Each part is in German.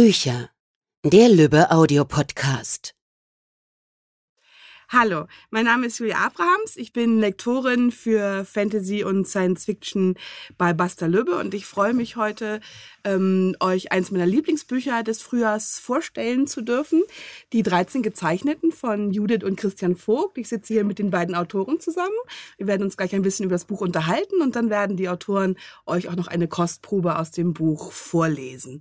Bücher. Der Lübbe Audiopodcast. Hallo, mein Name ist Julia Abrahams. Ich bin Lektorin für Fantasy und Science Fiction bei Basta Lübbe und ich freue mich heute, ähm, euch eins meiner Lieblingsbücher des Frühjahrs vorstellen zu dürfen. Die 13 Gezeichneten von Judith und Christian Vogt. Ich sitze hier mit den beiden Autoren zusammen. Wir werden uns gleich ein bisschen über das Buch unterhalten und dann werden die Autoren euch auch noch eine Kostprobe aus dem Buch vorlesen.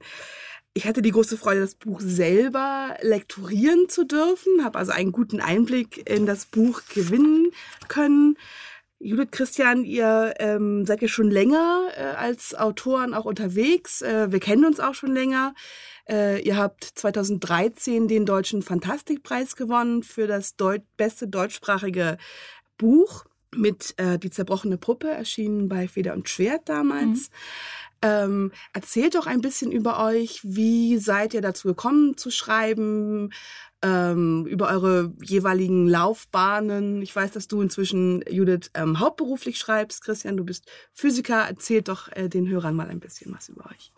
Ich hatte die große Freude, das Buch selber lektorieren zu dürfen, habe also einen guten Einblick in das Buch gewinnen können. Judith Christian, ihr ähm, seid ja schon länger äh, als Autoren auch unterwegs. Äh, wir kennen uns auch schon länger. Äh, ihr habt 2013 den Deutschen Fantastikpreis gewonnen für das Deut beste deutschsprachige Buch mit äh, Die zerbrochene Puppe, erschienen bei Feder und Schwert damals. Mhm. Ähm, erzählt doch ein bisschen über euch. Wie seid ihr dazu gekommen zu schreiben? Ähm, über eure jeweiligen Laufbahnen. Ich weiß, dass du inzwischen, Judith, ähm, hauptberuflich schreibst. Christian, du bist Physiker. Erzählt doch äh, den Hörern mal ein bisschen was über euch.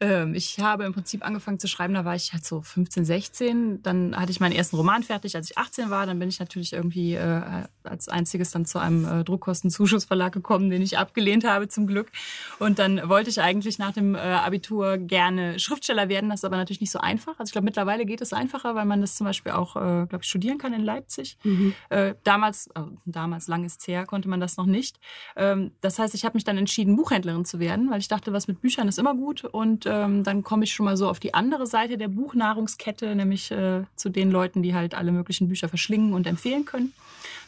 Ähm, ich habe im Prinzip angefangen zu schreiben, da war ich halt so 15, 16. Dann hatte ich meinen ersten Roman fertig, als ich 18 war. Dann bin ich natürlich irgendwie äh, als einziges dann zu einem äh, Druckkostenzuschussverlag gekommen, den ich abgelehnt habe zum Glück. Und dann wollte ich eigentlich nach dem äh, Abitur gerne Schriftsteller werden. Das ist aber natürlich nicht so einfach. Also ich glaube, mittlerweile geht es einfacher, weil man das zum Beispiel auch, äh, glaube ich, studieren kann in Leipzig. Mhm. Äh, damals, äh, damals lang ist her, konnte man das noch nicht. Ähm, das heißt, ich habe mich dann entschieden, Buchhändlerin zu werden, weil ich dachte, was mit Büchern ist immer gut und ähm, dann komme ich schon mal so auf die andere Seite der Buchnahrungskette, nämlich äh, zu den Leuten, die halt alle möglichen Bücher verschlingen und empfehlen können.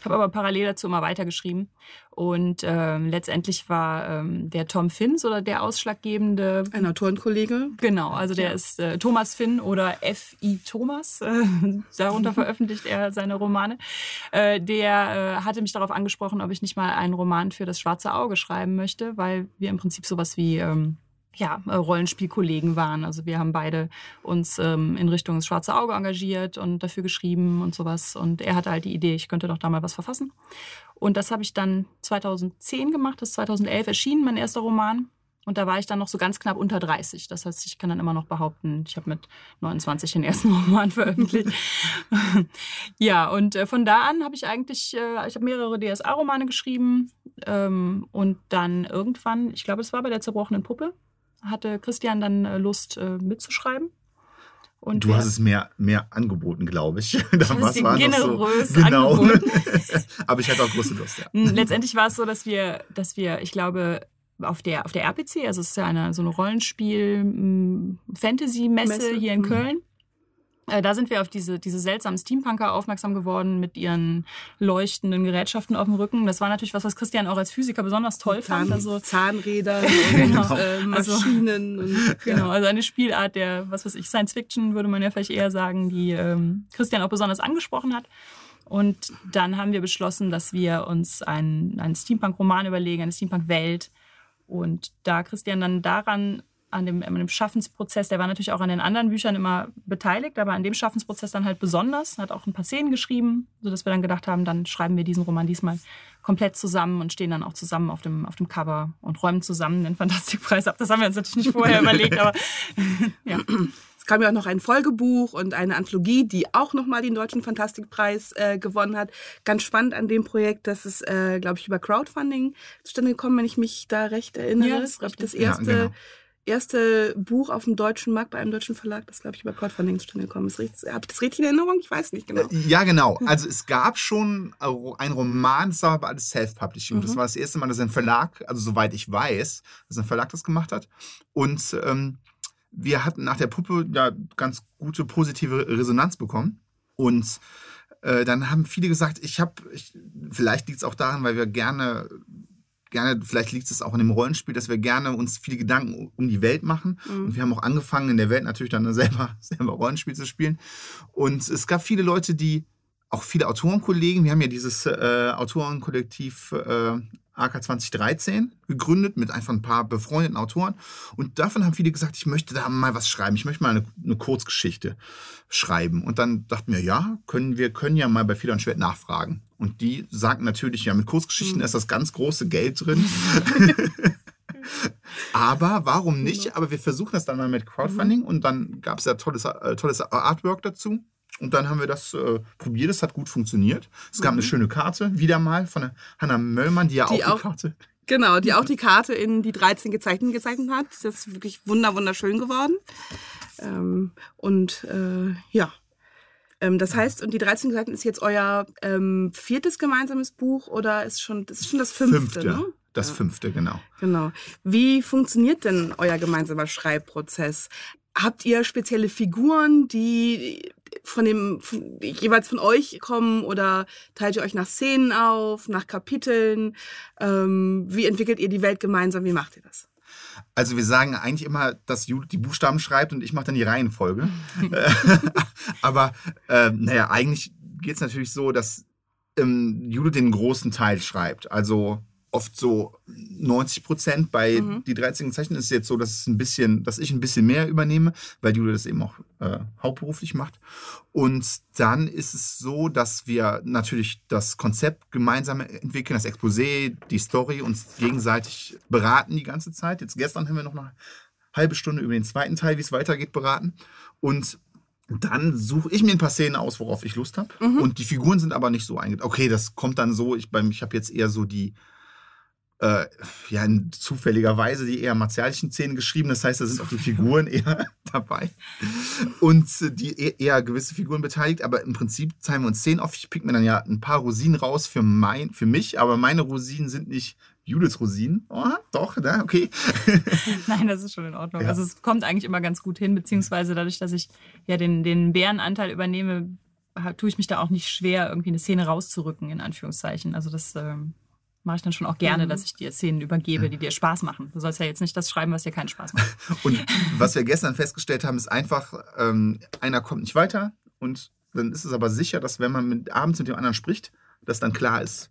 Habe aber parallel dazu immer weitergeschrieben. Und ähm, letztendlich war ähm, der Tom Finns oder der ausschlaggebende. Ein Autorenkollege. Genau, also der ja. ist äh, Thomas Finn oder F.I. Thomas. Äh, darunter veröffentlicht er seine Romane. Äh, der äh, hatte mich darauf angesprochen, ob ich nicht mal einen Roman für das Schwarze Auge schreiben möchte, weil wir im Prinzip sowas wie. Ähm, ja, äh, Rollenspielkollegen waren. Also wir haben beide uns ähm, in Richtung das Schwarze Auge engagiert und dafür geschrieben und sowas. Und er hatte halt die Idee, ich könnte doch da mal was verfassen. Und das habe ich dann 2010 gemacht, das ist 2011 erschienen, mein erster Roman. Und da war ich dann noch so ganz knapp unter 30. Das heißt, ich kann dann immer noch behaupten, ich habe mit 29 den ersten Roman veröffentlicht. ja, und äh, von da an habe ich eigentlich, äh, ich habe mehrere DSA-Romane geschrieben. Ähm, und dann irgendwann, ich glaube, es war bei der zerbrochenen Puppe, hatte Christian dann äh, Lust äh, mitzuschreiben. Und du hast es mehr, mehr angeboten, glaube ich. Damals ich war generös so, genau. Aber ich hatte auch große Lust, ja. Hm, letztendlich war es so, dass wir, dass wir, ich glaube, auf der, auf der RPC, also es ist ja eine, so eine Rollenspiel-Fantasy-Messe hm, hier in mhm. Köln. Äh, da sind wir auf diese, diese seltsamen Steampunker aufmerksam geworden mit ihren leuchtenden Gerätschaften auf dem Rücken. Das war natürlich was, was Christian auch als Physiker besonders toll Zahn, fand. Also Zahnräder genau. und äh, Maschinen. Also, und, genau, also eine Spielart der, was weiß ich, Science Fiction würde man ja vielleicht eher sagen, die ähm, Christian auch besonders angesprochen hat. Und dann haben wir beschlossen, dass wir uns einen, einen Steampunk-Roman überlegen, eine Steampunk-Welt. Und da Christian dann daran an dem, an dem Schaffensprozess, der war natürlich auch an den anderen Büchern immer beteiligt, aber an dem Schaffensprozess dann halt besonders, hat auch ein paar Szenen geschrieben, sodass wir dann gedacht haben, dann schreiben wir diesen Roman diesmal komplett zusammen und stehen dann auch zusammen auf dem, auf dem Cover und räumen zusammen den Fantastikpreis ab. Das haben wir uns natürlich nicht vorher überlegt, aber ja. Es kam ja auch noch ein Folgebuch und eine Anthologie, die auch nochmal den Deutschen Fantastikpreis äh, gewonnen hat. Ganz spannend an dem Projekt, dass es, äh, glaube ich, über Crowdfunding zustande gekommen, wenn ich mich da recht erinnere. Ja, das, ist das erste ja, genau erste Buch auf dem deutschen Markt bei einem deutschen Verlag, das glaube ich über Crowdfunding zustande gekommen ist. Habe ich das richtig in Erinnerung? Ich weiß nicht genau. Äh, ja, genau. Also es gab schon ein Roman, das war aber alles Self-Publishing. Mhm. Das war das erste Mal, dass ein Verlag, also soweit ich weiß, dass ein Verlag das gemacht hat. Und ähm, wir hatten nach der Puppe ja ganz gute positive Resonanz bekommen. Und äh, dann haben viele gesagt, ich habe, vielleicht liegt es auch daran, weil wir gerne gerne, vielleicht liegt es auch in dem Rollenspiel, dass wir gerne uns viele Gedanken um die Welt machen. Mhm. Und wir haben auch angefangen, in der Welt natürlich dann selber, selber Rollenspiel zu spielen. Und es gab viele Leute, die, auch viele Autorenkollegen, wir haben ja dieses äh, Autorenkollektiv äh, AK 2013 gegründet mit einfach ein paar befreundeten Autoren. Und davon haben viele gesagt, ich möchte da mal was schreiben. Ich möchte mal eine, eine Kurzgeschichte schreiben. Und dann dachten wir, ja, können wir können ja mal bei Feder und Schwert nachfragen. Und die sagten natürlich, ja, mit Kurzgeschichten mhm. ist das ganz große Geld drin. Aber warum nicht? Aber wir versuchen das dann mal mit Crowdfunding und dann gab es ja tolles, äh, tolles Artwork dazu. Und dann haben wir das äh, probiert, es hat gut funktioniert. Es gab eine schöne Karte, wieder mal von der Hanna Möllmann, die ja Die auch die Karte. Genau, die auch die Karte in die 13 gezeichnet gezeichnet hat. Das ist wirklich wunder wunderschön geworden. Ähm, und äh, ja. Ähm, das heißt, und die 13 gezeichnet ist jetzt euer ähm, viertes gemeinsames Buch oder ist schon das ist schon das fünfte, ne? Das Ja. fünfte, genau. Genau. Wie funktioniert denn euer gemeinsamer Schreibprozess? Habt ihr spezielle Figuren, die von dem von, jeweils von euch kommen oder teilt ihr euch nach Szenen auf, nach Kapiteln? Ähm, wie entwickelt ihr die Welt gemeinsam? Wie macht ihr das? Also wir sagen eigentlich immer, dass Judith die Buchstaben schreibt und ich mache dann die Reihenfolge. Aber äh, naja, eigentlich geht es natürlich so, dass ähm, Judith den großen Teil schreibt. Also oft so 90 Prozent. Bei Mhm. die 13 Zeichen ist es jetzt so, dass es ein bisschen, dass ich ein bisschen mehr übernehme, weil Judith das eben auch äh, hauptberuflich macht. Und dann ist es so, dass wir natürlich das Konzept gemeinsam entwickeln, das Exposé, die Story, uns gegenseitig beraten die ganze Zeit. Jetzt gestern haben wir noch eine halbe Stunde über den zweiten Teil, wie es weitergeht, beraten. Und dann suche ich mir ein paar Szenen aus, worauf ich Lust habe. Mhm. Und die Figuren sind aber nicht so eingeteilt. Okay, das kommt dann so. Ich, beim- ich habe jetzt eher so die, äh, ja, in zufälliger Weise die eher martialischen Szenen geschrieben. Das heißt, da sind auch die Figuren eher dabei. Und die e- eher gewisse Figuren beteiligt. Aber im Prinzip teilen wir uns Szenen auf. Ich pick mir dann ja ein paar Rosinen raus für, mein, für mich. Aber meine Rosinen sind nicht Judiths Rosinen. Oh, doch, ne? okay. Nein, das ist schon in Ordnung. Ja. Also es kommt eigentlich immer ganz gut hin, beziehungsweise dadurch, dass ich ja den, den Bärenanteil übernehme, tue ich mich da auch nicht schwer, irgendwie eine Szene rauszurücken, in Anführungszeichen. Also das ähm, mache ich dann schon auch gerne, Mhm. dass ich dir Szenen übergebe, die dir Spaß machen. Du sollst ja jetzt nicht das schreiben, was dir keinen Spaß macht. Und was wir gestern festgestellt haben, ist einfach, ähm, einer kommt nicht weiter und dann ist es aber sicher, dass wenn man mit, abends mit dem anderen spricht, dass dann klar ist,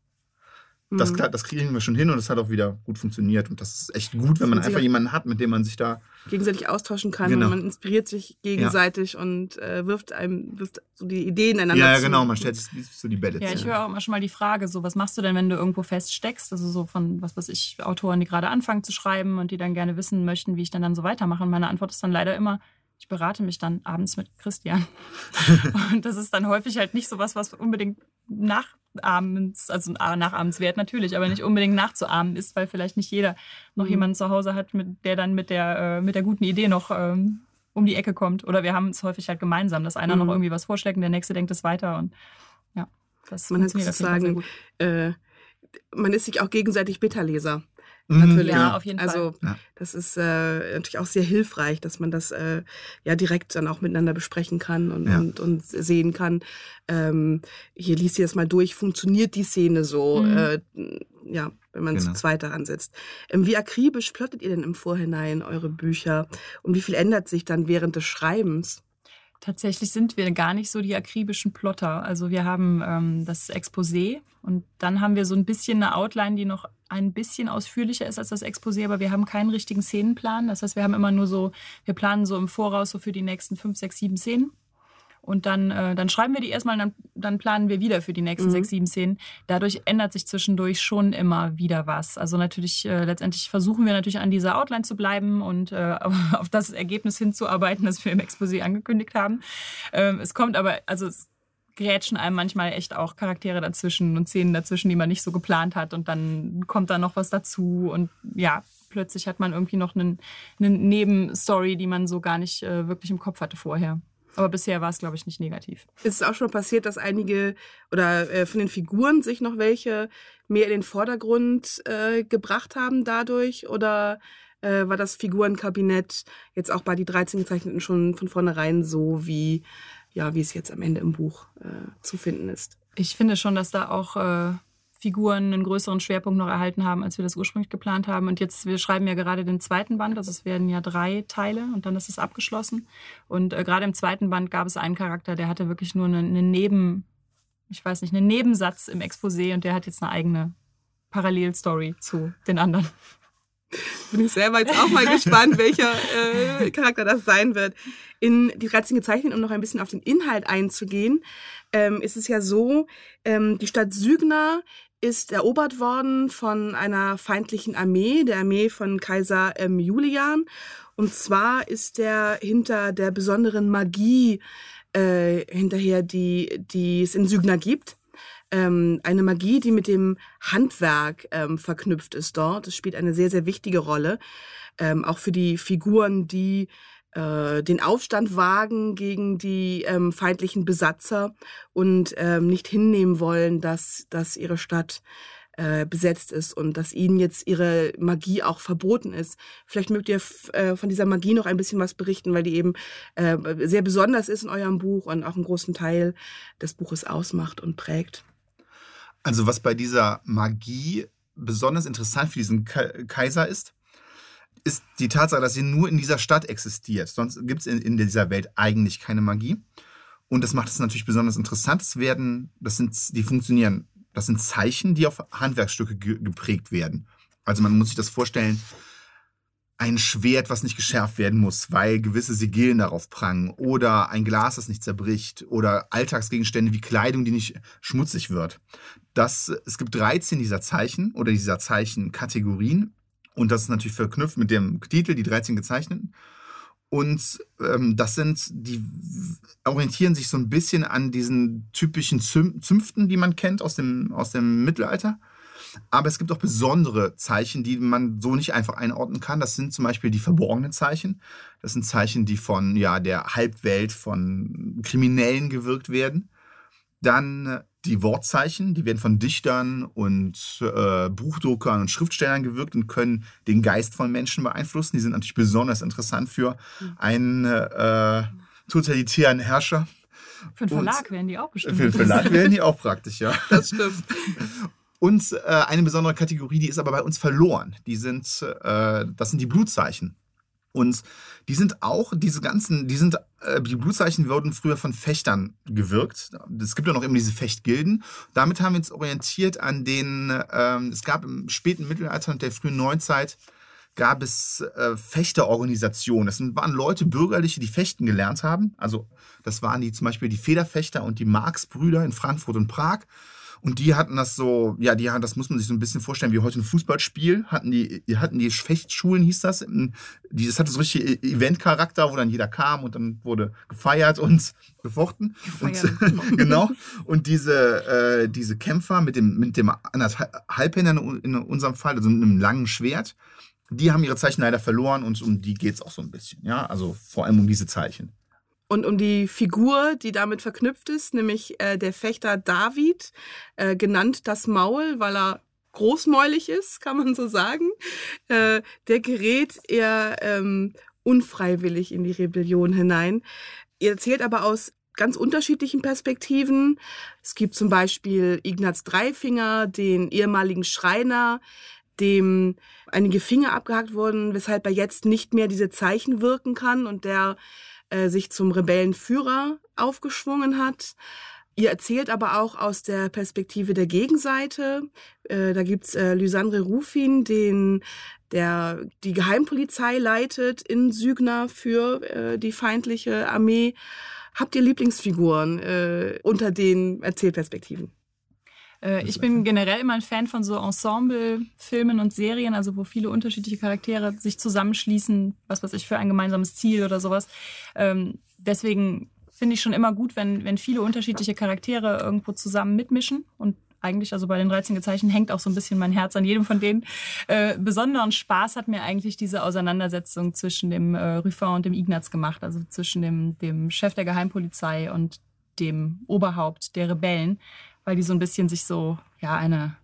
das, Mhm. das kriegen wir schon hin und das hat auch wieder gut funktioniert. Und das ist echt gut, wenn man einfach jemanden hat, mit dem man sich da. gegenseitig austauschen kann Genau. und man inspiriert sich gegenseitig und äh, wirft einem wirft so die Ideen einander Ja, ja, genau, man stellt sich so die Bälle Ja, zu. ich höre auch immer schon mal die Frage, so was machst du denn, wenn du irgendwo feststeckst? Also so von, was weiß ich, Autoren, die gerade anfangen zu schreiben und die dann gerne wissen möchten, wie ich dann, dann so weitermache. Und meine Antwort ist dann leider immer, berate mich dann abends mit Christian. und das ist dann häufig halt nicht so was, was unbedingt nachahmens, also nachahmenswert natürlich, aber nicht unbedingt nachzuahmen ist, weil vielleicht nicht jeder noch Mhm. jemanden zu Hause hat, mit, der dann mit der, äh, mit der guten Idee noch ähm, um die Ecke kommt. Oder wir haben es häufig halt gemeinsam, dass einer Mhm. noch irgendwie was vorschlägt und der nächste denkt es weiter und ja. Das Man hat sozusagen, äh, man ist sich auch gegenseitig Bitterleser. Mhm, Natürlich. Ja, auf jeden Fall. Also das ist äh, natürlich auch sehr hilfreich, dass man das äh, ja direkt dann auch miteinander besprechen kann und, Ja. und, und sehen kann. Ähm, hier liest ihr das mal durch, funktioniert die Szene so? Mhm. Äh, ja, wenn man Genau. zu zweit daran sitzt. Ähm, wie akribisch plottet ihr denn im Vorhinein eure Bücher? Und wie viel ändert sich dann während des Schreibens? Tatsächlich sind wir gar nicht so die akribischen Plotter. Also wir haben ähm, das Exposé und dann haben wir so ein bisschen eine Outline, die noch ein bisschen ausführlicher ist als das Exposé, aber wir haben keinen richtigen Szenenplan. Das heißt, wir haben immer nur so, wir planen so im Voraus so für die nächsten fünf, sechs, sieben Szenen. Und dann, äh, dann schreiben wir die erstmal und dann, dann planen wir wieder für die nächsten Mhm. sechs, sieben Szenen. Dadurch ändert sich zwischendurch schon immer wieder was. Also natürlich, äh, letztendlich versuchen wir natürlich an dieser Outline zu bleiben und äh, auf das Ergebnis hinzuarbeiten, das wir im Exposé angekündigt haben. Ähm, es kommt aber, also es grätschen einem manchmal echt auch Charaktere dazwischen und Szenen dazwischen, die man nicht so geplant hat und dann kommt da noch was dazu und ja, plötzlich hat man irgendwie noch einen, eine Nebenstory, die man so gar nicht äh, wirklich im Kopf hatte vorher. Aber bisher war es, glaube ich, nicht negativ. Ist es auch schon passiert, dass einige oder äh, von den Figuren sich noch welche mehr in den Vordergrund äh, gebracht haben dadurch? Oder äh, war das Figurenkabinett jetzt auch bei die 13 Gezeichneten schon von vornherein so, wie, ja, wie es jetzt am Ende im Buch äh, zu finden ist? Ich finde schon, dass da auch äh, Figuren einen größeren Schwerpunkt noch erhalten haben, als wir das ursprünglich geplant haben. Und jetzt, wir schreiben ja gerade den zweiten Band, also es werden ja drei Teile und dann ist es abgeschlossen. Und äh, gerade im zweiten Band gab es einen Charakter, der hatte wirklich nur eine, eine Neben, ich weiß nicht, einen Nebensatz im Exposé und der hat jetzt eine eigene Parallelstory zu den anderen. Bin ich selber jetzt auch mal gespannt, welcher äh, Charakter das sein wird. In die 13 Gezeichneten, um noch ein bisschen auf den Inhalt einzugehen, ähm, ist es ja so, ähm, die Stadt Sügner ist erobert worden von einer feindlichen Armee, der Armee von Kaiser ähm, Julian. Und zwar ist er hinter der besonderen Magie äh, hinterher, die, die es in Sügner gibt. Ähm, eine Magie, die mit dem Handwerk ähm, verknüpft ist dort. Das spielt eine sehr, sehr wichtige Rolle. Ähm, auch für die Figuren, die äh, den Aufstand wagen gegen die ähm, feindlichen Besatzer und ähm, nicht hinnehmen wollen, dass, dass ihre Stadt äh, besetzt ist und dass ihnen jetzt ihre Magie auch verboten ist. Vielleicht mögt ihr äh, von dieser Magie noch ein bisschen was berichten, weil die eben äh, sehr besonders ist in eurem Buch und auch einen großen Teil des Buches ausmacht und prägt. Also was bei dieser Magie besonders interessant für diesen Kaiser ist, ist die Tatsache, dass sie nur in dieser Stadt existiert. Sonst gibt es in, in, dieser Welt eigentlich keine Magie. Und das macht es natürlich besonders interessant. Es werden, das sind, die funktionieren, das sind Zeichen, die auf Handwerksstücke ge geprägt werden. Also man muss sich das vorstellen, ein Schwert, was nicht geschärft werden muss, weil gewisse Sigillen darauf prangen, oder ein Glas, das nicht zerbricht, oder Alltagsgegenstände wie Kleidung, die nicht schmutzig wird. Das, es gibt 13 dieser Zeichen oder dieser Zeichenkategorien und das ist natürlich verknüpft mit dem Titel, die 13 gezeichneten. Und ähm, das sind, die orientieren sich so ein bisschen an diesen typischen Zünften, die man kennt aus dem, aus dem Mittelalter. Aber es gibt auch besondere Zeichen, die man so nicht einfach einordnen kann. Das sind zum Beispiel die verborgenen Zeichen. Das sind Zeichen, die von ja, der Halbwelt, von Kriminellen gewirkt werden. Dann die Wortzeichen, die werden von Dichtern und äh, Buchdruckern und Schriftstellern gewirkt und können den Geist von Menschen beeinflussen. Die sind natürlich besonders interessant für mhm. einen äh, totalitären Herrscher. Für den Verlag und, wären die auch bestimmt. Für den Verlag wären die auch praktisch, ja. Das stimmt. Und äh, eine besondere Kategorie, die ist aber bei uns verloren. Die sind, äh, das sind die Blutzeichen. Und die sind auch, diese ganzen, die sind, äh, die Blutzeichen wurden früher von Fechtern gewirkt. Es gibt ja noch immer diese Fechtgilden. Damit haben wir uns orientiert an den, ähm, es gab im späten Mittelalter und der frühen Neuzeit gab es äh, Fechterorganisationen. Das waren Leute, Bürgerliche, die fechten gelernt haben. Also das waren die zum Beispiel die Federfechter und die Marx-Brüder in Frankfurt und Prag. Und die hatten das so, ja, die hatten, das muss man sich so ein bisschen vorstellen, wie heute ein Fußballspiel. Hatten die, hatten die Fechtschulen, hieß das. Das hatte so richtig e-, Eventcharakter, wo dann jeder kam und dann wurde gefeiert und gefochten. Und, genau. Und diese, äh, diese Kämpfer mit dem, mit dem Halbhänder in unserem Fall, also mit einem langen Schwert, die haben ihre Zeichen leider verloren und um die geht es auch so ein bisschen. Ja, also vor allem um diese Zeichen und um die Figur, die damit verknüpft ist, nämlich äh, der Fechter David, äh, genannt das Maul, weil er großmäulig ist, kann man so sagen. Äh, der gerät eher ähm, unfreiwillig in die Rebellion hinein. Er erzählt aber aus ganz unterschiedlichen Perspektiven. Es gibt zum Beispiel Ignaz Dreifinger, den ehemaligen Schreiner, dem einige Finger abgehackt wurden, weshalb er jetzt nicht mehr diese Zeichen wirken kann und der äh, sich zum Rebellenführer aufgeschwungen hat. Ihr erzählt aber auch aus der Perspektive der Gegenseite. Äh, da gibt's äh, Lysandre Rufin, den der die Geheimpolizei leitet in Sügner für äh, die feindliche Armee. Habt ihr Lieblingsfiguren äh, unter den Erzählperspektiven? Äh, ich bin generell immer ein Fan von so Ensemble-Filmen und Serien, also wo viele unterschiedliche Charaktere sich zusammenschließen, was weiß ich, für ein gemeinsames Ziel oder sowas. Ähm, deswegen finde ich schon immer gut, wenn, wenn viele unterschiedliche Charaktere irgendwo zusammen mitmischen und eigentlich, also bei den 13 Gezeichen hängt auch so ein bisschen mein Herz an jedem von denen. Äh, besonderen Spaß hat mir eigentlich diese Auseinandersetzung zwischen dem äh, Ruffin und dem Ignaz gemacht, also zwischen dem, dem Chef der Geheimpolizei und dem Oberhaupt der Rebellen weil die so ein bisschen sich so, ja, eine,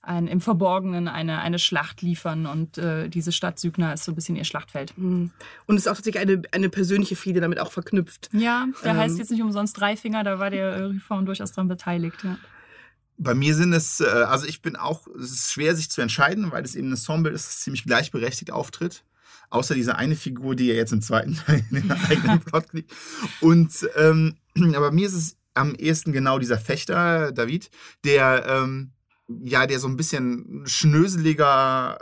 ein, im Verborgenen eine, eine Schlacht liefern und äh, diese Stadt Sügner ist so ein bisschen ihr Schlachtfeld. Mhm. Und es ist auch tatsächlich eine, eine persönliche Fehde damit auch verknüpft. Ja, der ähm. heißt jetzt nicht umsonst Dreifinger, da war der Reform durchaus dran beteiligt, ja. Bei mir sind es, äh, also ich bin auch, es ist schwer sich zu entscheiden, weil es eben ein Ensemble ist, das ziemlich gleichberechtigt auftritt. Außer diese eine Figur, die ja jetzt im zweiten Teil in den eigenen Plot kriegt. Und, ähm, aber mir ist es am ehesten genau dieser Fechter, David, der, ähm, ja, der so ein bisschen schnöseliger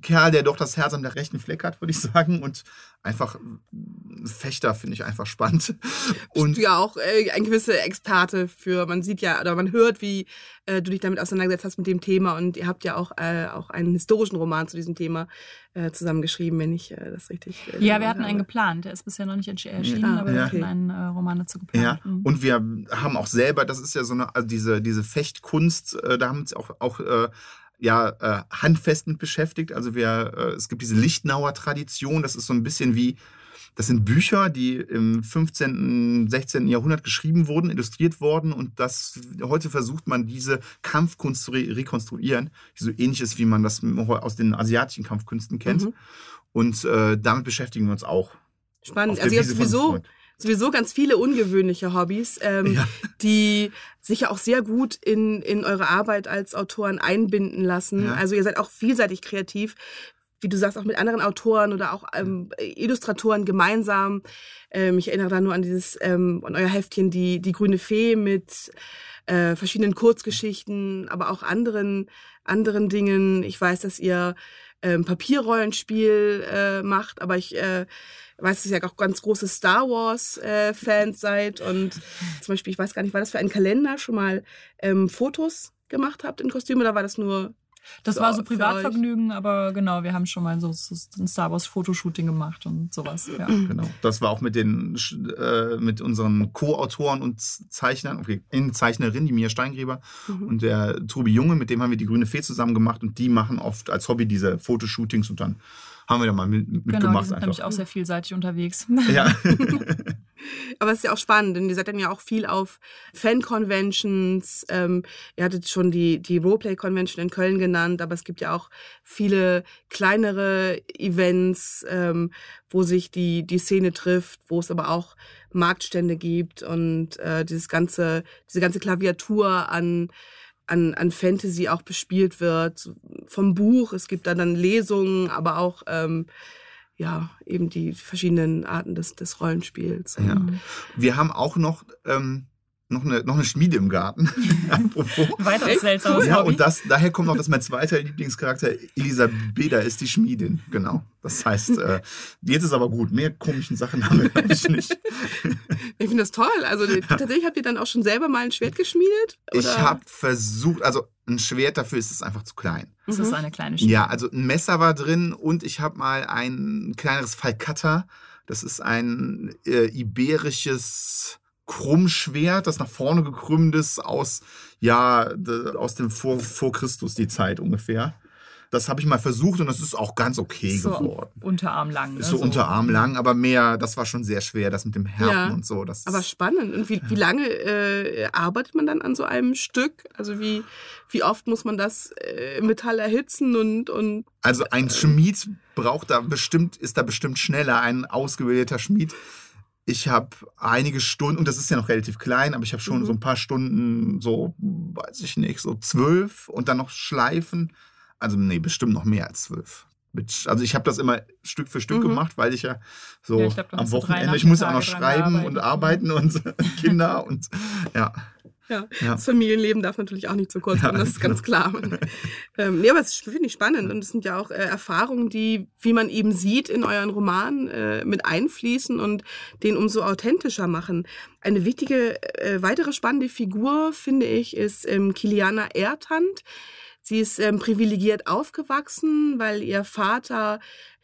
Kerl, der doch das Herz am rechten Fleck hat, würde ich sagen. Und einfach Fechter finde ich einfach spannend. Und du ja auch äh, ein gewisser Experte für, man sieht ja, oder man hört, wie äh, du dich damit auseinandergesetzt hast mit dem Thema. Und ihr habt ja auch, äh, auch einen historischen Roman zu diesem Thema äh, zusammengeschrieben, wenn ich äh, das richtig. Äh, ja, wir hatten habe. einen geplant. Der ist bisher noch nicht erschienen, ja. aber wir hatten einen äh, Roman dazu geplant. Ja. Mhm. Und wir haben auch selber, das ist ja so eine, also diese, diese Fechtkunst, äh, da haben uns auch, auch äh, ja äh, handfest mit beschäftigt. Also wir, äh, es gibt diese Lichtnauer Tradition, das ist so ein bisschen wie, das sind Bücher, die im 15., 16. Jahrhundert geschrieben wurden, illustriert worden und das heute versucht man diese Kampfkunst zu re rekonstruieren, die so ähnlich ist, wie man das aus den asiatischen Kampfkünsten kennt. Mhm. Und äh, damit beschäftigen wir uns auch. Spannend. Also ihr habt sowieso sowieso ganz viele ungewöhnliche Hobbys, ähm, ja. die sich ja auch sehr gut in, in eure Arbeit als Autoren einbinden lassen. Ja. Also ihr seid auch vielseitig kreativ, wie du sagst, auch mit anderen Autoren oder auch ähm, Illustratoren gemeinsam. Ähm, ich erinnere da nur an dieses, ähm, an euer Heftchen, die, die grüne Fee mit äh, verschiedenen Kurzgeschichten, aber auch anderen, anderen Dingen. Ich weiß, dass ihr ähm, Papierrollenspiel äh, macht, aber ich äh, weiß, dass ihr auch ganz große Star Wars-Fans äh, seid und zum Beispiel, ich weiß gar nicht, war das für einen Kalender schon mal ähm, Fotos gemacht habt in Kostüm oder war das nur das so war so Privatvergnügen, aber genau, wir haben schon mal so, so ein Star Wars Fotoshooting gemacht und sowas. Ja. Genau. Das war auch mit den äh, mit unseren Co-Autoren und Zeichnern, okay, Zeichnerin, die Mia Steingräber mhm. und der Tobi Junge, mit dem haben wir die Grüne Fee zusammen gemacht und die machen oft als Hobby diese Fotoshootings und dann haben wir da mal mitgemacht. Genau, die sind nämlich auch sehr vielseitig unterwegs. Ja. Aber es ist ja auch spannend, denn ihr seid dann ja auch viel auf Fan-Conventions. Ähm, ihr hattet schon die, die Roleplay-Convention in Köln genannt, aber es gibt ja auch viele kleinere Events, ähm, wo sich die, die Szene trifft, wo es aber auch Marktstände gibt und äh, dieses ganze, diese ganze Klaviatur an an, an Fantasy auch bespielt wird, vom Buch. Es gibt da dann Lesungen, aber auch ähm, ja, eben die verschiedenen Arten des, des Rollenspiels. Ja. Mhm. Wir haben auch noch, ähm, noch, eine, noch eine Schmiede im Garten. Weiteres seltsames Ja, Hobby. und das, daher kommt noch, dass mein zweiter Lieblingscharakter Elisa Beda ist, die Schmiedin. Genau. Das heißt, äh, jetzt ist aber gut. Mehr komischen Sachen haben wir, glaube ich, nicht. ich finde das toll. Also tatsächlich habt ihr dann auch schon selber mal ein Schwert geschmiedet? Oder? Ich habe versucht, also ein Schwert dafür ist es einfach zu klein. Das mhm. ist eine kleine Schmiede. Ja, also ein Messer war drin und ich habe mal ein kleineres Falkata. Das ist ein äh, iberisches Krummschwert, das nach vorne gekrümmt ist aus, ja, aus dem vor, vor Christus die Zeit ungefähr. Das habe ich mal versucht und das ist auch ganz okay so geworden. Unterarm lang. Ne? Ist so, so Unterarm lang, aber mehr, das war schon sehr schwer, das mit dem Härten ja, und so. Das aber spannend. Und wie, wie lange äh, arbeitet man dann an so einem Stück? Also wie, wie oft muss man das äh, Metall erhitzen und, und Also ein Schmied braucht da bestimmt, ist da bestimmt schneller, ein ausgebildeter Schmied. Ich habe einige Stunden, und das ist ja noch relativ klein, aber ich habe schon mhm. so ein paar Stunden, so, weiß ich nicht, so zwölf und dann noch Schleifen. Also nee, bestimmt noch mehr als zwölf. Also ich habe das immer Stück für Stück mhm. gemacht, weil ich ja so ja, ich glaub, am Wochenende, ich muss auch noch schreiben und arbeiten und Kinder und ja. Ja, ja, das Familienleben darf natürlich auch nicht zu kurz kommen, ja, das ist ganz klar. ähm, nee, aber es finde ich spannend und es sind ja auch äh, Erfahrungen, die, wie man eben sieht, in euren Roman äh, mit einfließen und den umso authentischer machen. Eine wichtige, äh, weitere spannende Figur, finde ich, ist ähm, Kiliana Erdhand. Sie ist ähm, privilegiert aufgewachsen, weil ihr Vater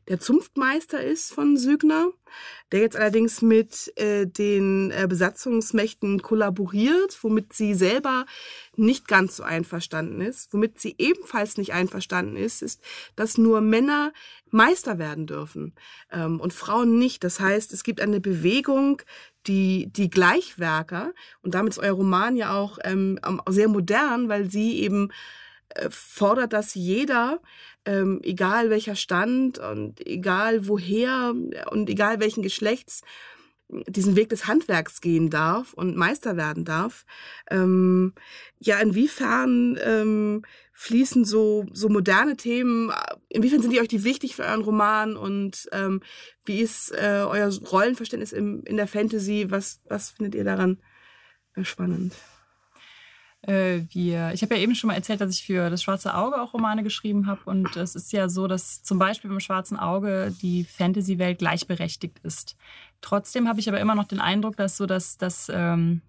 der Zunftmeister ist von Sügner, der jetzt allerdings mit äh, den äh, Besatzungsmächten kollaboriert, womit sie selber nicht ganz so einverstanden ist. Womit sie ebenfalls nicht einverstanden ist, ist, dass nur Männer Meister werden dürfen ähm, und Frauen nicht. Das heißt, es gibt eine Bewegung, die, die Gleichwerker, und damit ist euer Roman ja auch ähm, sehr modern, weil sie eben äh, fordert das jeder, ähm, egal welcher Stand und egal woher und egal welchen Geschlechts, diesen Weg des Handwerks gehen darf und Meister werden darf. Ähm, ja, inwiefern ähm, fließen so, so moderne Themen, inwiefern sind die euch die wichtig für euren Roman und ähm, wie ist äh, euer Rollenverständnis im, in der Fantasy? Was, was findet ihr daran äh, spannend? Äh, wir, ich habe ja eben schon mal erzählt, dass ich für das Schwarze Auge auch Romane geschrieben habe. Und es ist ja so, dass zum Beispiel beim Schwarzen Auge die Fantasy-Welt gleichberechtigt ist. Trotzdem habe ich aber immer noch den Eindruck, dass so dass das ähm,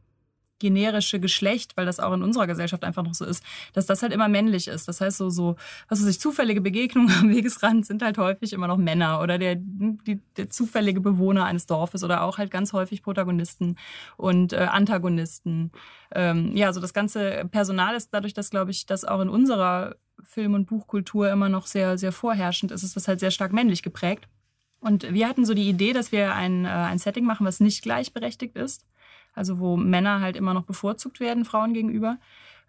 generische Geschlecht, weil das auch in unserer Gesellschaft einfach noch so ist, dass das halt immer männlich ist. Das heißt, so, so was weiß ich, zufällige Begegnungen am Wegesrand sind halt häufig immer noch Männer oder der, die, der zufällige Bewohner eines Dorfes oder auch halt ganz häufig Protagonisten und äh, Antagonisten. Ähm, ja, so das ganze Personal ist dadurch, dass, glaube ich, das auch in unserer Film- und Buchkultur immer noch sehr, sehr vorherrschend ist, ist das halt sehr stark männlich geprägt. Und wir hatten so die Idee, dass wir ein, äh, ein Setting machen, was nicht gleichberechtigt ist also wo Männer halt immer noch bevorzugt werden, Frauen gegenüber.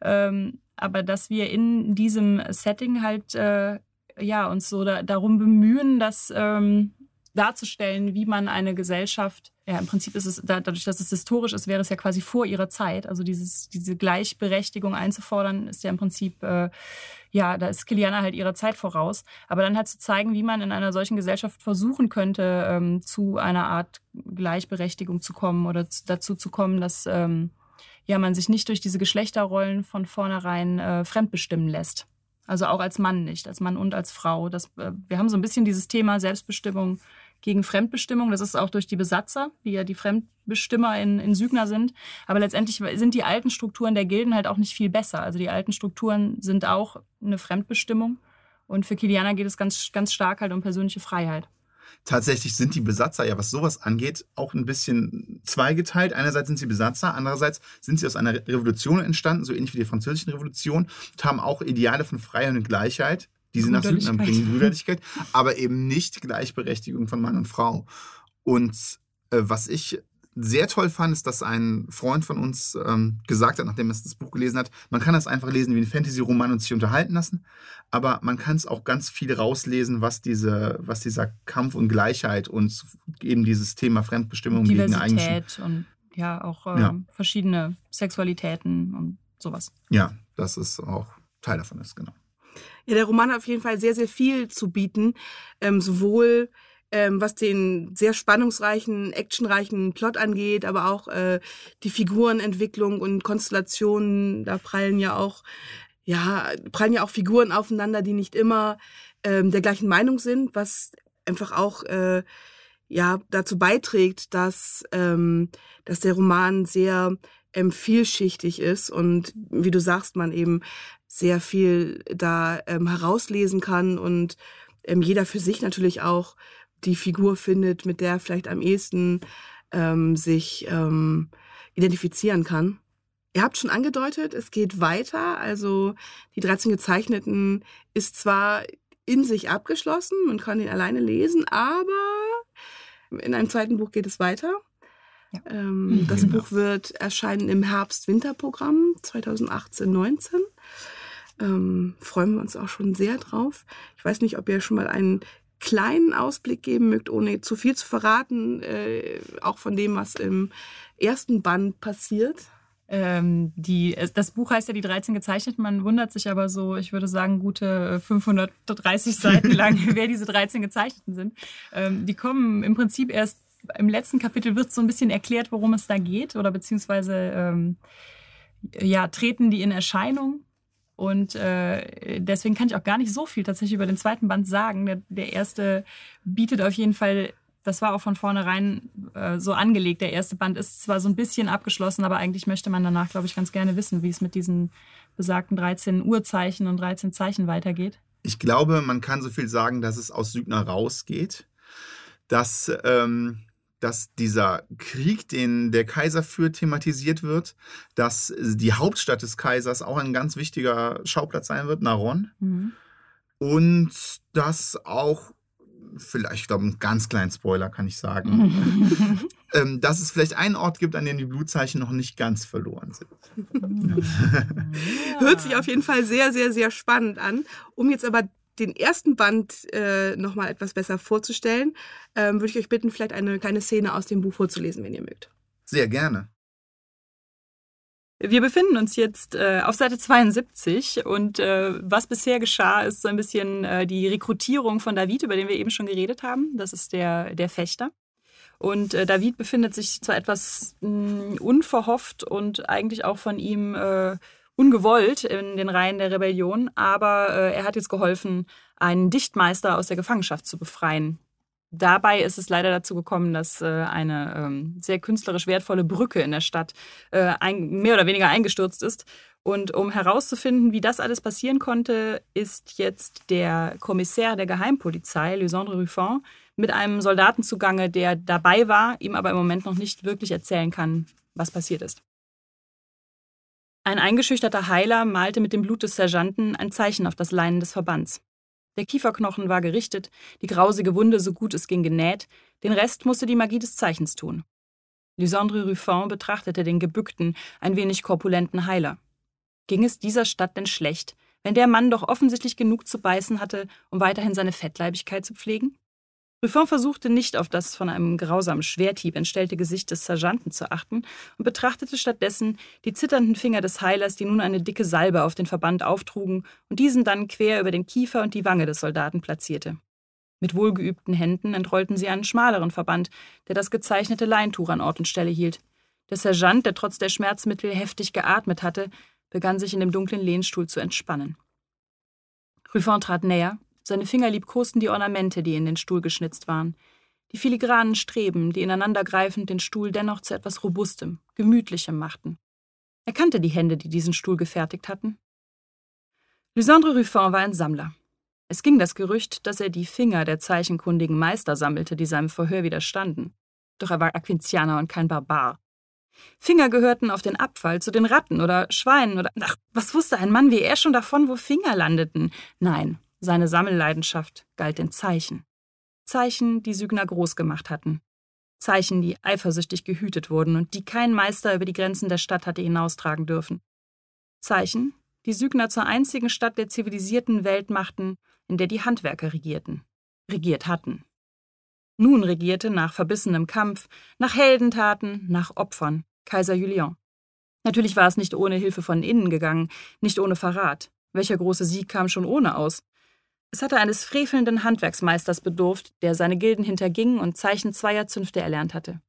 Ähm, aber dass wir in diesem Setting halt äh, ja, uns so da, darum bemühen, dass ähm, darzustellen, wie man eine Gesellschaft, ja, im Prinzip ist es, dadurch, dass es historisch ist, wäre es ja quasi vor ihrer Zeit. Also dieses, diese Gleichberechtigung einzufordern, ist ja im Prinzip, äh, ja, da ist Kiliana halt ihrer Zeit voraus. Aber dann halt zu zeigen, wie man in einer solchen Gesellschaft versuchen könnte, ähm, zu einer Art Gleichberechtigung zu kommen oder dazu zu kommen, dass ähm, ja, man sich nicht durch diese Geschlechterrollen von vornherein äh, fremdbestimmen lässt. Also auch als Mann nicht, als Mann und als Frau. Das, äh, wir haben so ein bisschen dieses Thema Selbstbestimmung gegen Fremdbestimmung. Das ist auch durch die Besatzer, die ja die Fremdbestimmer in, in Sügner sind. Aber letztendlich sind die alten Strukturen der Gilden halt auch nicht viel besser. Also die alten Strukturen sind auch eine Fremdbestimmung. Und für Kiliana geht es ganz, ganz stark halt um persönliche Freiheit tatsächlich sind die Besatzer ja, was sowas angeht, auch ein bisschen zweigeteilt. Einerseits sind sie Besatzer, andererseits sind sie aus einer Revolution entstanden, so ähnlich wie die französische Revolution, und haben auch Ideale von Freiheit und Gleichheit, die sie nach Süden bringen, Brüderlichkeit, aber eben nicht Gleichberechtigung von Mann und Frau. Und äh, was ich sehr toll fand, ist, dass ein Freund von uns ähm, gesagt hat, nachdem er das Buch gelesen hat, man kann das einfach lesen wie ein Fantasy-Roman und sich unterhalten lassen, aber man kann es auch ganz viel rauslesen, was, diese, was dieser Kampf und Gleichheit und eben dieses Thema Fremdbestimmung Diversität gegen Diversität und ja auch ähm, ja. verschiedene Sexualitäten und sowas. Ja, das ist auch Teil davon ist, genau. Ja, der Roman hat auf jeden Fall sehr, sehr viel zu bieten, ähm, sowohl ähm, was den sehr spannungsreichen, actionreichen Plot angeht, aber auch äh, die Figurenentwicklung und Konstellationen, da prallen ja auch, ja, prallen ja auch Figuren aufeinander, die nicht immer ähm, der gleichen Meinung sind, was einfach auch äh, ja dazu beiträgt, dass ähm, dass der Roman sehr ähm, vielschichtig ist und wie du sagst, man eben sehr viel da ähm, herauslesen kann und ähm, jeder für sich natürlich auch die Figur findet, mit der vielleicht am ehesten ähm, sich ähm, identifizieren kann. Ihr habt schon angedeutet, es geht weiter. Also die 13 Gezeichneten ist zwar in sich abgeschlossen, man kann ihn alleine lesen, aber in einem zweiten Buch geht es weiter. Ja. Ähm, mhm. Das Buch wird erscheinen im Herbst-Winter-Programm 2018-19. Ähm, freuen wir uns auch schon sehr drauf. Ich weiß nicht, ob ihr schon mal einen kleinen Ausblick geben mögt, ohne zu viel zu verraten, äh, auch von dem, was im ersten Band passiert? Ähm, die, das Buch heißt ja die 13 gezeichnet. Man wundert sich aber so, ich würde sagen, gute 530 Seiten lang, wer diese 13 Gezeichneten sind. Ähm, die kommen im Prinzip erst im letzten Kapitel wird so ein bisschen erklärt, worum es da geht oder beziehungsweise ähm, ja, treten die in Erscheinung. Und äh, deswegen kann ich auch gar nicht so viel tatsächlich über den zweiten Band sagen. Der, der erste bietet auf jeden Fall, das war auch von vornherein äh, so angelegt. Der erste Band ist zwar so ein bisschen abgeschlossen, aber eigentlich möchte man danach, glaube ich, ganz gerne wissen, wie es mit diesen besagten 13 Uhrzeichen und 13 Zeichen weitergeht. Ich glaube, man kann so viel sagen, dass es aus Sügner rausgeht. Dass ähm, dass dieser Krieg, den der Kaiser führt, thematisiert wird, dass die Hauptstadt des Kaisers auch ein ganz wichtiger Schauplatz sein wird, Naron. Mhm. Und dass auch, vielleicht, ich glaube, einen ganz kleinen Spoiler kann ich sagen, ähm, dass es vielleicht einen Ort gibt, an dem die Blutzeichen noch nicht ganz verloren sind. Ja. Hört sich auf jeden Fall sehr, sehr, sehr spannend an. Um jetzt aber den ersten Band äh, nochmal etwas besser vorzustellen, ähm, würde ich euch bitten, vielleicht eine kleine Szene aus dem Buch vorzulesen, wenn ihr mögt. Sehr gerne. Wir befinden uns jetzt äh, auf Seite 72 und äh, was bisher geschah, ist so ein bisschen äh, die Rekrutierung von David, über den wir eben schon geredet haben. Das ist der, der Fechter. Und äh, David befindet sich zwar etwas mh, unverhofft und eigentlich auch von ihm äh, ungewollt in den Reihen der Rebellion, aber äh, er hat jetzt geholfen, einen Dichtmeister aus der Gefangenschaft zu befreien. Dabei ist es leider dazu gekommen, dass äh, eine ähm, sehr künstlerisch wertvolle Brücke in der Stadt äh, ein, mehr oder weniger eingestürzt ist. Und um herauszufinden, wie das alles passieren konnte, ist jetzt der Kommissär der Geheimpolizei, Lysandre Ruffin, mit einem Soldaten zugange, der dabei war, ihm aber im Moment noch nicht wirklich erzählen kann, was passiert ist. Ein eingeschüchterter Heiler malte mit dem Blut des Sergeanten ein Zeichen auf das Leinen des Verbands. Der Kieferknochen war gerichtet, die grausige Wunde so gut es ging genäht, den Rest musste die Magie des Zeichens tun. Lysandre Ruffin betrachtete den gebückten, ein wenig korpulenten Heiler. Ging es dieser Stadt denn schlecht, wenn der Mann doch offensichtlich genug zu beißen hatte, um weiterhin seine Fettleibigkeit zu pflegen? Buffon versuchte nicht auf das von einem grausamen Schwerthieb entstellte Gesicht des Sergeanten zu achten und betrachtete stattdessen die zitternden Finger des Heilers, die nun eine dicke Salbe auf den Verband auftrugen und diesen dann quer über den Kiefer und die Wange des Soldaten platzierte. Mit wohlgeübten Händen entrollten sie einen schmaleren Verband, der das gezeichnete Leintuch an Ort und Stelle hielt. Der Sergeant, der trotz der Schmerzmittel heftig geatmet hatte, begann sich in dem dunklen Lehnstuhl zu entspannen. Ruffin trat näher, seine Finger liebkosten die Ornamente, die in den Stuhl geschnitzt waren. Die filigranen Streben, die ineinandergreifend den Stuhl dennoch zu etwas Robustem, Gemütlichem machten. Er kannte die Hände, die diesen Stuhl gefertigt hatten. Lysandre Ruffin war ein Sammler. Es ging das Gerücht, dass er die Finger der zeichenkundigen Meister sammelte, die seinem Verhör widerstanden. Doch er war Aquintianer und kein Barbar. Finger gehörten auf den Abfall zu den Ratten oder Schweinen oder. Ach, was wusste ein Mann wie er schon davon, wo Finger landeten? Nein, seine Sammelleidenschaft galt den Zeichen. Zeichen, die Sügner groß gemacht hatten. Zeichen, die eifersüchtig gehütet wurden und die kein Meister über die Grenzen der Stadt hatte hinaustragen dürfen. Zeichen, die Sügner zur einzigen Stadt der zivilisierten Welt machten, in der die Handwerker regierten, regiert hatten. Nun regierte nach verbissenem Kampf, nach Heldentaten, nach Opfern Kaiser Julien. Natürlich war es nicht ohne Hilfe von innen gegangen, nicht ohne Verrat. Welcher große Sieg kam schon ohne aus? Es hatte eines frevelnden Handwerksmeisters bedurft, der seine Gilden hinterging und Zeichen zweier Zünfte erlernt hatte.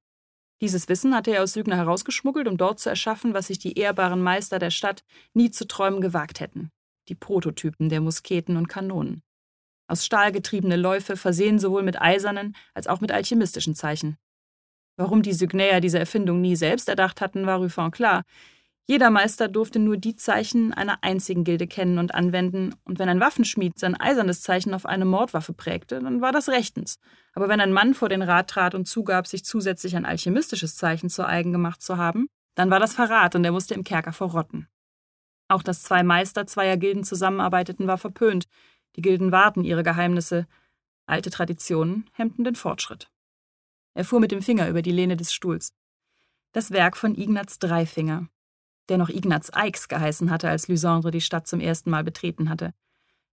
Dieses Wissen hatte er aus Sügner herausgeschmuggelt, um dort zu erschaffen, was sich die ehrbaren Meister der Stadt nie zu träumen gewagt hätten: die Prototypen der Musketen und Kanonen. Aus Stahl getriebene Läufe, versehen sowohl mit eisernen als auch mit alchemistischen Zeichen. Warum die Sügnäer diese Erfindung nie selbst erdacht hatten, war Ruffin klar. Jeder Meister durfte nur die Zeichen einer einzigen Gilde kennen und anwenden, und wenn ein Waffenschmied sein eisernes Zeichen auf eine Mordwaffe prägte, dann war das rechtens. Aber wenn ein Mann vor den Rat trat und zugab, sich zusätzlich ein alchemistisches Zeichen zu eigen gemacht zu haben, dann war das Verrat und er musste im Kerker verrotten. Auch dass zwei Meister zweier Gilden zusammenarbeiteten, war verpönt. Die Gilden wahrten ihre Geheimnisse. Alte Traditionen hemmten den Fortschritt. Er fuhr mit dem Finger über die Lehne des Stuhls. Das Werk von Ignaz Dreifinger, der noch Ignaz Eichs geheißen hatte, als Lysandre die Stadt zum ersten Mal betreten hatte.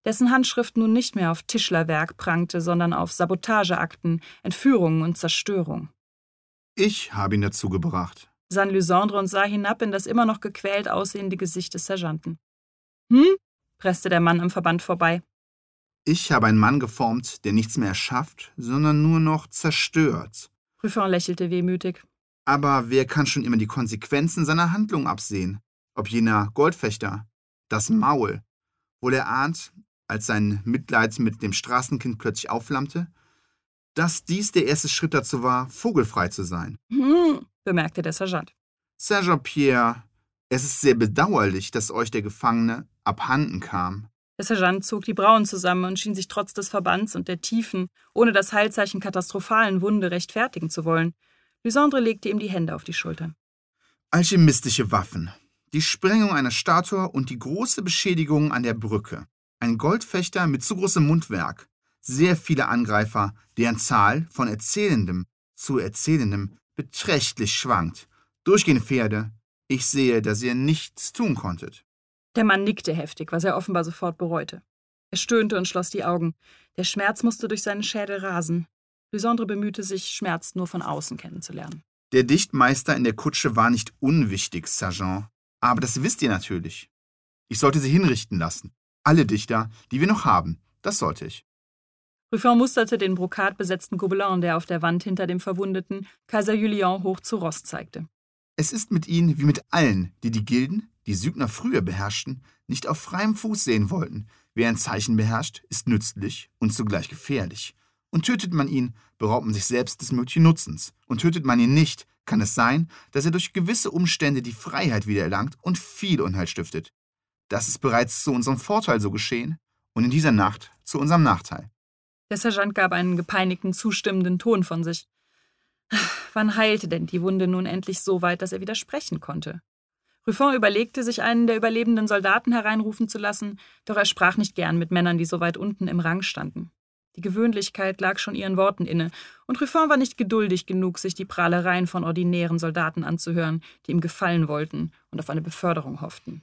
Dessen Handschrift nun nicht mehr auf Tischlerwerk prangte, sondern auf Sabotageakten, Entführungen und Zerstörung. Ich habe ihn dazu gebracht, sann Lysandre und sah hinab in das immer noch gequält aussehende Gesicht des Sergeanten. Hm? presste der Mann am Verband vorbei. Ich habe einen Mann geformt, der nichts mehr erschafft, sondern nur noch zerstört. Ruffin lächelte wehmütig. Aber wer kann schon immer die Konsequenzen seiner Handlung absehen? Ob jener Goldfechter, das Maul, wohl er ahnt, als sein Mitleid mit dem Straßenkind plötzlich aufflammte, dass dies der erste Schritt dazu war, vogelfrei zu sein. Hm, bemerkte der Sergeant. Sergeant Pierre, es ist sehr bedauerlich, dass euch der Gefangene abhanden kam. Der Sergeant zog die Brauen zusammen und schien sich trotz des Verbands und der tiefen, ohne das Heilzeichen katastrophalen Wunde rechtfertigen zu wollen. Lysandre legte ihm die Hände auf die Schultern. Alchemistische Waffen, die Sprengung einer Statue und die große Beschädigung an der Brücke. Ein Goldfechter mit zu großem Mundwerk. Sehr viele Angreifer, deren Zahl von Erzählendem zu Erzählendem beträchtlich schwankt. Durchgehende Pferde. Ich sehe, dass ihr nichts tun konntet. Der Mann nickte heftig, was er offenbar sofort bereute. Er stöhnte und schloss die Augen. Der Schmerz musste durch seinen Schädel rasen. Lysandre bemühte sich, Schmerz nur von außen kennenzulernen. Der Dichtmeister in der Kutsche war nicht unwichtig, Sergeant. Aber das wisst ihr natürlich. Ich sollte sie hinrichten lassen. Alle Dichter, die wir noch haben. Das sollte ich. Ruffin musterte den brokatbesetzten Gobelin, der auf der Wand hinter dem verwundeten Kaiser Julien hoch zu Rost zeigte. Es ist mit ihnen wie mit allen, die die Gilden, die Sügner früher beherrschten, nicht auf freiem Fuß sehen wollten. Wer ein Zeichen beherrscht, ist nützlich und zugleich gefährlich. Und tötet man ihn, beraubt man sich selbst des möglichen Nutzens. Und tötet man ihn nicht, kann es sein, dass er durch gewisse Umstände die Freiheit wiedererlangt und viel Unheil stiftet. Das ist bereits zu unserem Vorteil so geschehen und in dieser Nacht zu unserem Nachteil. Der Sergeant gab einen gepeinigten, zustimmenden Ton von sich. Wann heilte denn die Wunde nun endlich so weit, dass er wieder sprechen konnte? Ruffin überlegte, sich einen der überlebenden Soldaten hereinrufen zu lassen, doch er sprach nicht gern mit Männern, die so weit unten im Rang standen. Die Gewöhnlichkeit lag schon ihren Worten inne, und Ruffin war nicht geduldig genug, sich die Prahlereien von ordinären Soldaten anzuhören, die ihm gefallen wollten und auf eine Beförderung hofften.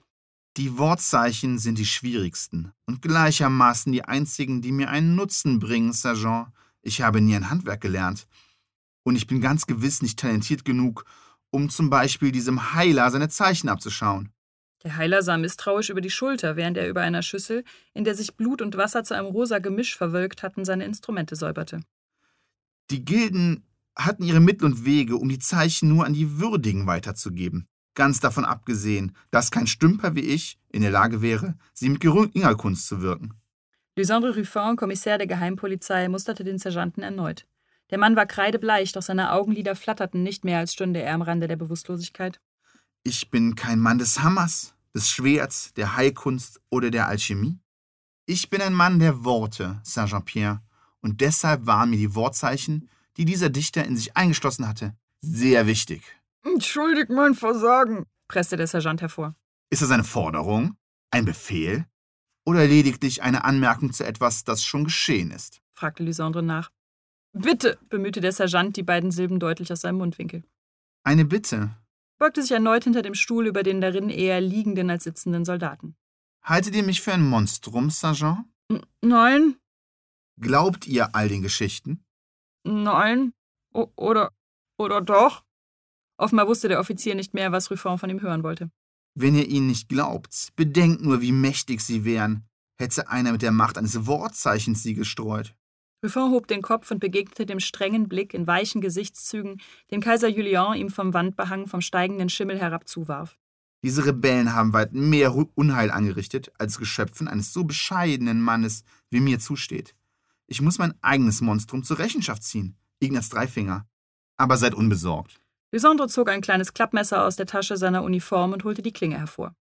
Die Wortzeichen sind die schwierigsten und gleichermaßen die einzigen, die mir einen Nutzen bringen, Sergeant. Ich habe nie ein Handwerk gelernt. Und ich bin ganz gewiss nicht talentiert genug, um zum Beispiel diesem Heiler seine Zeichen abzuschauen. Der Heiler sah misstrauisch über die Schulter, während er über einer Schüssel, in der sich Blut und Wasser zu einem rosa Gemisch verwölkt hatten, seine Instrumente säuberte. Die Gilden hatten ihre Mittel und Wege, um die Zeichen nur an die Würdigen weiterzugeben. Ganz davon abgesehen, dass kein Stümper wie ich in der Lage wäre, sie mit geringer Kunst zu wirken. Lysandre Ruffin, Kommissär der Geheimpolizei, musterte den Sergeanten erneut. Der Mann war kreidebleich, doch seine Augenlider flatterten nicht mehr, als stünde er am Rande der Bewusstlosigkeit. Ich bin kein Mann des Hammers, des Schwerts, der Heilkunst oder der Alchemie. Ich bin ein Mann der Worte, Saint-Jean-Pierre, und deshalb waren mir die Wortzeichen, die dieser Dichter in sich eingeschlossen hatte, sehr wichtig. Entschuldigt mein Versagen, presste der Sergeant hervor. Ist das eine Forderung, ein Befehl oder lediglich eine Anmerkung zu etwas, das schon geschehen ist? fragte Lysandre nach. Bitte, bemühte der Sergeant die beiden Silben deutlich aus seinem Mundwinkel. Eine Bitte. Beugte sich erneut hinter dem Stuhl über den darin eher liegenden als sitzenden Soldaten. Haltet ihr mich für ein Monstrum, Sergeant? N nein. Glaubt ihr all den Geschichten? Nein. O oder. oder doch? Offenbar wusste der Offizier nicht mehr, was Ruffin von ihm hören wollte. Wenn ihr ihnen nicht glaubt, bedenkt nur, wie mächtig sie wären, hätte einer mit der Macht eines Wortzeichens sie gestreut. Ruffin hob den Kopf und begegnete dem strengen Blick in weichen Gesichtszügen, den Kaiser Julien ihm vom Wandbehang vom steigenden Schimmel herab zuwarf. Diese Rebellen haben weit mehr Unheil angerichtet, als Geschöpfen eines so bescheidenen Mannes wie mir zusteht. Ich muss mein eigenes Monstrum zur Rechenschaft ziehen, Ignaz Dreifinger. Aber seid unbesorgt. Lysandre zog ein kleines Klappmesser aus der Tasche seiner Uniform und holte die Klinge hervor.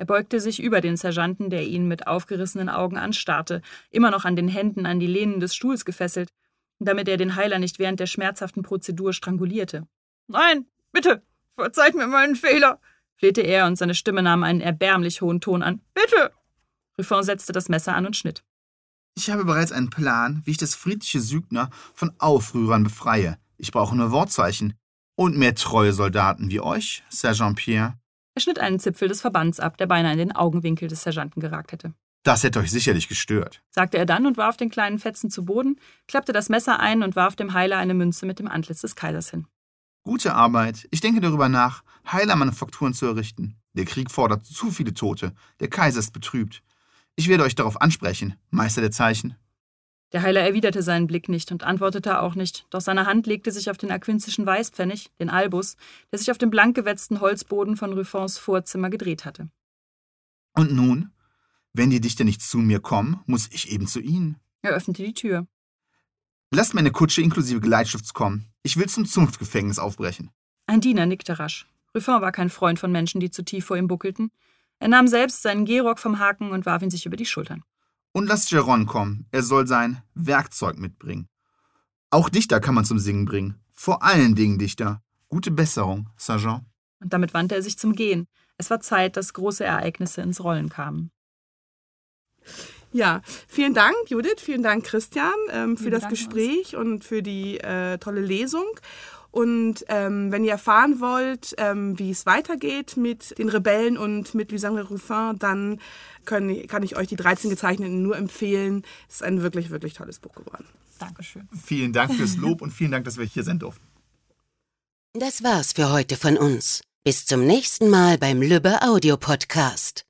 Er beugte sich über den Sergeanten, der ihn mit aufgerissenen Augen anstarrte, immer noch an den Händen an die Lehnen des Stuhls gefesselt, damit er den Heiler nicht während der schmerzhaften Prozedur strangulierte. Nein, bitte, verzeiht mir meinen Fehler, flehte er und seine Stimme nahm einen erbärmlich hohen Ton an. Bitte! Ruffin setzte das Messer an und schnitt. Ich habe bereits einen Plan, wie ich das friedliche Sügner von Aufrührern befreie. Ich brauche nur Wortzeichen. Und mehr treue Soldaten wie euch, Sergeant Pierre. Er schnitt einen Zipfel des Verbands ab, der beinahe in den Augenwinkel des Sergeanten geragt hätte. Das hätte euch sicherlich gestört, sagte er dann und warf den kleinen Fetzen zu Boden, klappte das Messer ein und warf dem Heiler eine Münze mit dem Antlitz des Kaisers hin. Gute Arbeit. Ich denke darüber nach, Heilermanufakturen zu errichten. Der Krieg fordert zu viele Tote. Der Kaiser ist betrübt. Ich werde euch darauf ansprechen, Meister der Zeichen. Der Heiler erwiderte seinen Blick nicht und antwortete auch nicht, doch seine Hand legte sich auf den aquinzischen Weißpfennig, den Albus, der sich auf dem blank gewetzten Holzboden von Ruffons Vorzimmer gedreht hatte. Und nun? Wenn die Dichter nicht zu mir kommen, muss ich eben zu ihnen. Er öffnete die Tür. Lasst meine Kutsche inklusive Geleitschifts kommen. Ich will zum Zunftgefängnis aufbrechen. Ein Diener nickte rasch. Ruffin war kein Freund von Menschen, die zu tief vor ihm buckelten. Er nahm selbst seinen Gehrock vom Haken und warf ihn sich über die Schultern. Und lasst Geron kommen. Er soll sein Werkzeug mitbringen. Auch Dichter kann man zum Singen bringen. Vor allen Dingen Dichter. Gute Besserung, Sergeant. Und damit wandte er sich zum Gehen. Es war Zeit, dass große Ereignisse ins Rollen kamen. Ja, vielen Dank, Judith, vielen Dank, Christian, ähm, für Vielen das Dank, Gespräch und für die äh, tolle Lesung. Und ähm, wenn ihr erfahren wollt, ähm, wie es weitergeht mit den Rebellen und mit Lysander Ruffin, dann können, kann ich euch die 13 Gezeichneten nur empfehlen. Es ist ein wirklich, wirklich tolles Buch geworden. Dankeschön. Vielen Dank fürs Lob und vielen Dank, dass wir hier sein durften. Das war's für heute von uns. Bis zum nächsten Mal beim Lübbe Audio Podcast.